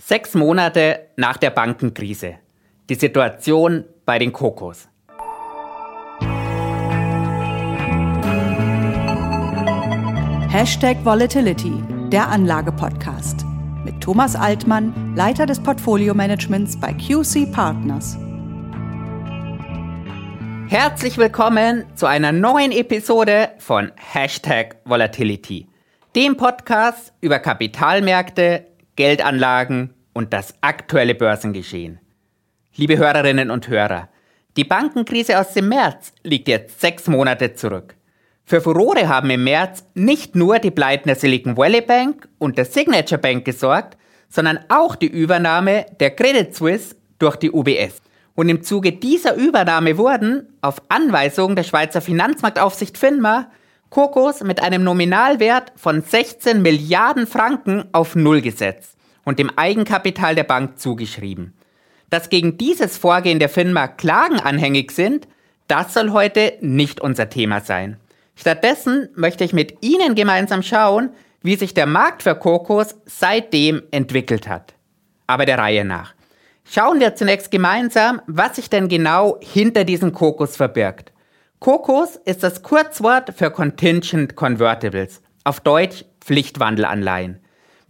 Sechs Monate nach der Bankenkrise. Die Situation bei den Kokos. Hashtag Volatility, der Anlage-Podcast. Mit Thomas Altmann, Leiter des Portfolio-Managements bei QC Partners. Herzlich willkommen zu einer neuen Episode von Hashtag Volatility, dem Podcast über Kapitalmärkte, Geldanlagen und das aktuelle Börsengeschehen. Liebe Hörerinnen und Hörer, die Bankenkrise aus dem März liegt jetzt sechs Monate zurück. Für Furore haben im März nicht nur die Pleiten der Silicon Valley Bank und der Signature Bank gesorgt, sondern auch die Übernahme der Credit Suisse durch die UBS. Und im Zuge dieser Übernahme wurden, auf Anweisung der Schweizer Finanzmarktaufsicht FINMA, Kokos mit einem Nominalwert von 16 Milliarden Franken auf Null gesetzt und dem Eigenkapital der Bank zugeschrieben. Dass gegen dieses Vorgehen der FINMA Klagen anhängig sind, das soll heute nicht unser Thema sein. Stattdessen möchte ich mit Ihnen gemeinsam schauen, wie sich der Markt für Kokos seitdem entwickelt hat. Aber der Reihe nach. Schauen wir zunächst gemeinsam, was sich denn genau hinter diesen Kokos verbirgt. Kokos ist das Kurzwort für Contingent Convertibles, auf Deutsch Pflichtwandelanleihen.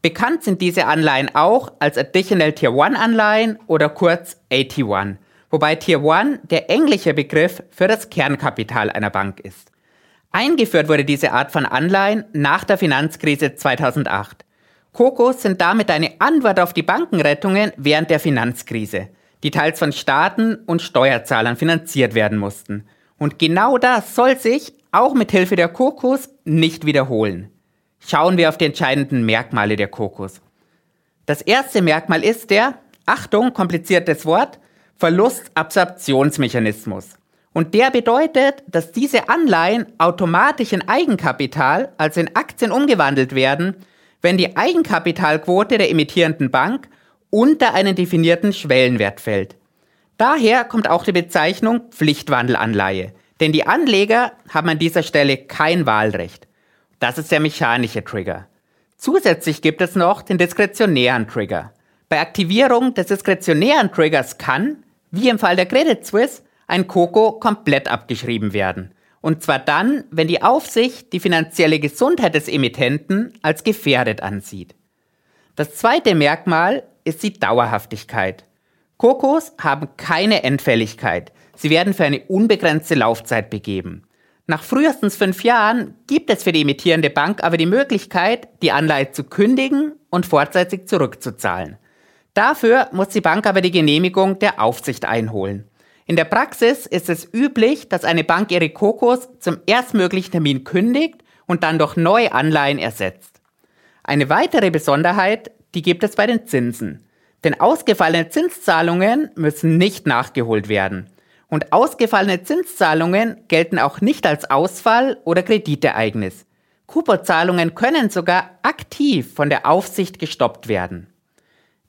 Bekannt sind diese Anleihen auch als Additional Tier 1 Anleihen oder kurz AT1, wobei Tier 1 der englische Begriff für das Kernkapital einer Bank ist. Eingeführt wurde diese Art von Anleihen nach der Finanzkrise 2008. Kokos sind damit eine Antwort auf die Bankenrettungen während der Finanzkrise, die teils von Staaten und Steuerzahlern finanziert werden mussten. Und genau das soll sich, auch mit Hilfe der Kokos, nicht wiederholen. Schauen wir auf die entscheidenden Merkmale der Kokos. Das erste Merkmal ist der, Achtung, kompliziertes Wort, Verlustabsorptionsmechanismus. Und der bedeutet, dass diese Anleihen automatisch in Eigenkapital, also in Aktien umgewandelt werden, wenn die Eigenkapitalquote der emittierenden Bank unter einen definierten Schwellenwert fällt. Daher kommt auch die Bezeichnung Pflichtwandelanleihe, denn die Anleger haben an dieser Stelle kein Wahlrecht. Das ist der mechanische Trigger. Zusätzlich gibt es noch den diskretionären Trigger. Bei Aktivierung des diskretionären Triggers kann, wie im Fall der Credit Suisse, ein Koko komplett abgeschrieben werden. Und zwar dann, wenn die Aufsicht die finanzielle Gesundheit des Emittenten als gefährdet ansieht. Das zweite Merkmal ist die Dauerhaftigkeit. Kokos haben keine Endfälligkeit. Sie werden für eine unbegrenzte Laufzeit begeben. Nach frühestens fünf Jahren gibt es für die emittierende Bank aber die Möglichkeit, die Anleihe zu kündigen und vorzeitig zurückzuzahlen. Dafür muss die Bank aber die Genehmigung der Aufsicht einholen. In der Praxis ist es üblich, dass eine Bank ihre Kokos zum erstmöglichen Termin kündigt und dann durch neue Anleihen ersetzt. Eine weitere Besonderheit, die gibt es bei den Zinsen. Denn ausgefallene Zinszahlungen müssen nicht nachgeholt werden. Und ausgefallene Zinszahlungen gelten auch nicht als Ausfall oder Kreditereignis. Kupozahlungen können sogar aktiv von der Aufsicht gestoppt werden.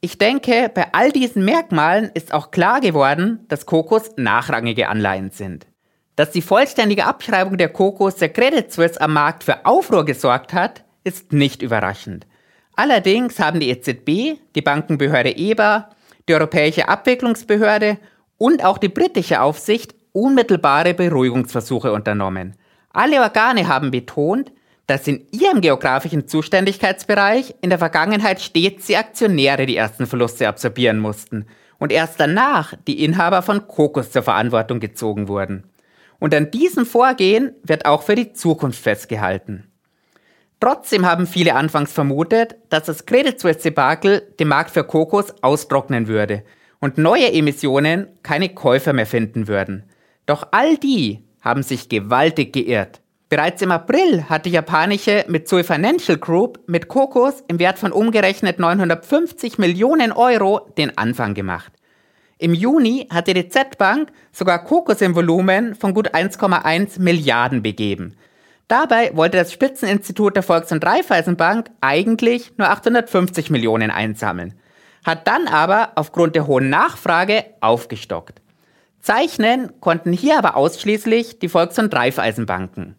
Ich denke, bei all diesen Merkmalen ist auch klar geworden, dass Kokos nachrangige Anleihen sind. Dass die vollständige Abschreibung der Kokos der Credit Suisse am Markt für Aufruhr gesorgt hat, ist nicht überraschend. Allerdings haben die EZB, die Bankenbehörde EBA, die Europäische Abwicklungsbehörde und auch die britische Aufsicht unmittelbare Beruhigungsversuche unternommen. Alle Organe haben betont, dass in ihrem geografischen Zuständigkeitsbereich in der Vergangenheit stets die Aktionäre die ersten Verluste absorbieren mussten und erst danach die Inhaber von Kokos zur Verantwortung gezogen wurden. Und an diesem Vorgehen wird auch für die Zukunft festgehalten. Trotzdem haben viele anfangs vermutet, dass das Credit Suisse Debakel den Markt für Kokos austrocknen würde und neue Emissionen keine Käufer mehr finden würden. Doch all die haben sich gewaltig geirrt. Bereits im April hat die japanische Mitsui Financial Group mit Kokos im Wert von umgerechnet 950 Millionen Euro den Anfang gemacht. Im Juni hatte die Z-Bank sogar Kokos im Volumen von gut 1,1 Milliarden begeben. Dabei wollte das Spitzeninstitut der Volks- und Raiffeisenbank eigentlich nur 850 Millionen einsammeln, hat dann aber aufgrund der hohen Nachfrage aufgestockt. Zeichnen konnten hier aber ausschließlich die Volks- und Raiffeisenbanken.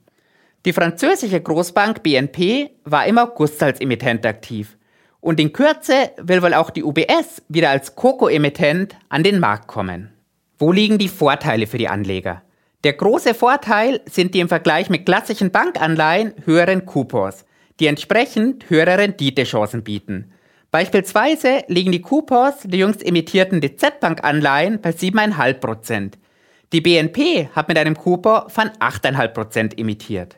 Die französische Großbank BNP war im August als Emittent aktiv. Und in Kürze will wohl auch die UBS wieder als Koko-Emittent an den Markt kommen. Wo liegen die Vorteile für die Anleger? Der große Vorteil sind die im Vergleich mit klassischen Bankanleihen höheren Coupons, die entsprechend höhere Renditechancen bieten. Beispielsweise liegen die Coupons der jüngst emittierten DZ-Bank-Anleihen bei 7,5%. Die BNP hat mit einem Coupon von 8,5% emittiert.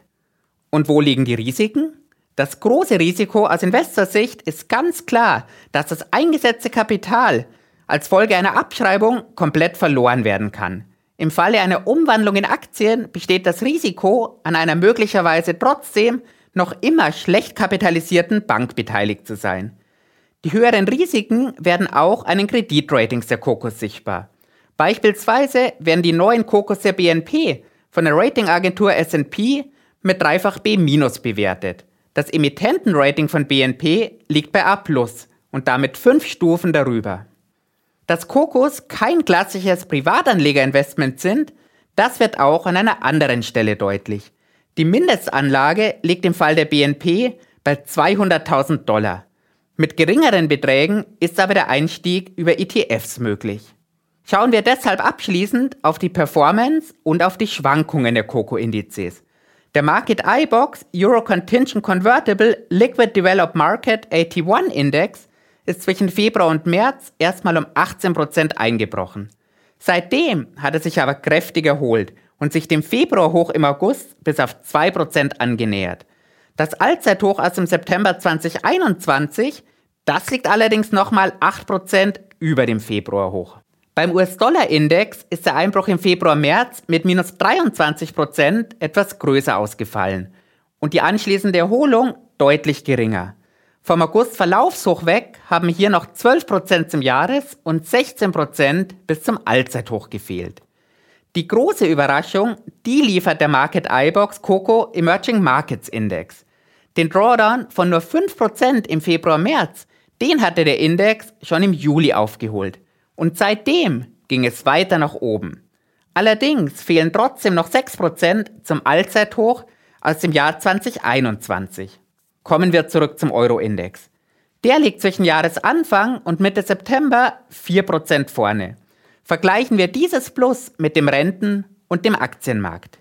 Und wo liegen die Risiken? Das große Risiko aus Investorsicht ist ganz klar, dass das eingesetzte Kapital als Folge einer Abschreibung komplett verloren werden kann. Im Falle einer Umwandlung in Aktien besteht das Risiko, an einer möglicherweise trotzdem noch immer schlecht kapitalisierten Bank beteiligt zu sein. Die höheren Risiken werden auch an den Kreditratings der Kokos sichtbar. Beispielsweise werden die neuen Kokos der BNP von der Ratingagentur S&P mit dreifach B- bewertet. Das Emittentenrating von BNP liegt bei A+, und damit fünf Stufen darüber. Dass Kokos kein klassisches Privatanlegerinvestment sind, das wird auch an einer anderen Stelle deutlich. Die Mindestanlage liegt im Fall der BNP bei 200.000 Dollar. Mit geringeren Beträgen ist aber der Einstieg über ETFs möglich. Schauen wir deshalb abschließend auf die Performance und auf die Schwankungen der Coco-Indizes. Der Market iBox Euro Contingent Convertible Liquid Developed Market 81 Index ist zwischen Februar und März erstmal um 18% eingebrochen. Seitdem hat er sich aber kräftig erholt und sich dem Februarhoch im August bis auf 2% angenähert. Das Allzeithoch aus dem September 2021, das liegt allerdings nochmal 8% über dem Februarhoch. Beim US-Dollar-Index ist der Einbruch im Februar-März mit minus 23% etwas größer ausgefallen und die anschließende Erholung deutlich geringer. Vom August-Verlaufshoch weg haben hier noch 12% zum Jahres- und 16% bis zum Allzeithoch gefehlt. Die große Überraschung, die liefert der Market iBox Coco Emerging Markets Index. Den Drawdown von nur 5% im Februar-März, den hatte der Index schon im Juli aufgeholt. Und seitdem ging es weiter nach oben. Allerdings fehlen trotzdem noch 6% zum Allzeithoch aus dem Jahr 2021. Kommen wir zurück zum Euro-Index. Der liegt zwischen Jahresanfang und Mitte September 4% vorne. Vergleichen wir dieses Plus mit dem Renten- und dem Aktienmarkt.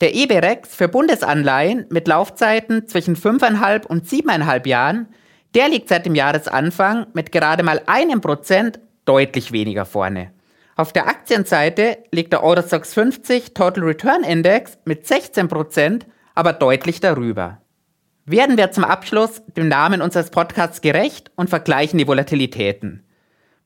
Der EBREX für Bundesanleihen mit Laufzeiten zwischen 5,5 und 7,5 Jahren, der liegt seit dem Jahresanfang mit gerade mal einem Prozent deutlich weniger vorne. Auf der Aktienseite liegt der Eurostox 50 Total Return Index mit 16%, aber deutlich darüber. Werden wir zum Abschluss dem Namen unseres Podcasts gerecht und vergleichen die Volatilitäten.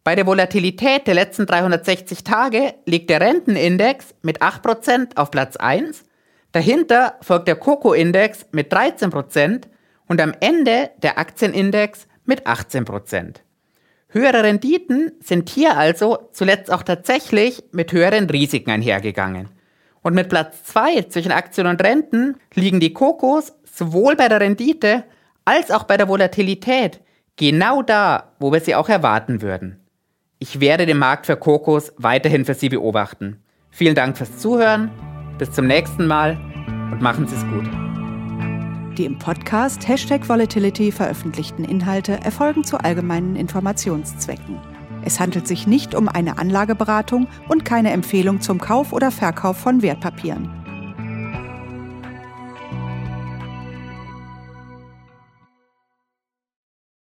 Bei der Volatilität der letzten 360 Tage liegt der Rentenindex mit 8% auf Platz 1, dahinter folgt der Coco-Index mit 13% und am Ende der Aktienindex mit 18%. Höhere Renditen sind hier also zuletzt auch tatsächlich mit höheren Risiken einhergegangen. Und mit Platz 2 zwischen Aktien und Renten liegen die Kokos sowohl bei der Rendite als auch bei der Volatilität genau da, wo wir sie auch erwarten würden. Ich werde den Markt für Kokos weiterhin für Sie beobachten. Vielen Dank fürs Zuhören, bis zum nächsten Mal und machen Sie es gut. Die im Podcast Hashtag Volatility veröffentlichten Inhalte erfolgen zu allgemeinen Informationszwecken. Es handelt sich nicht um eine Anlageberatung und keine Empfehlung zum Kauf oder Verkauf von Wertpapieren.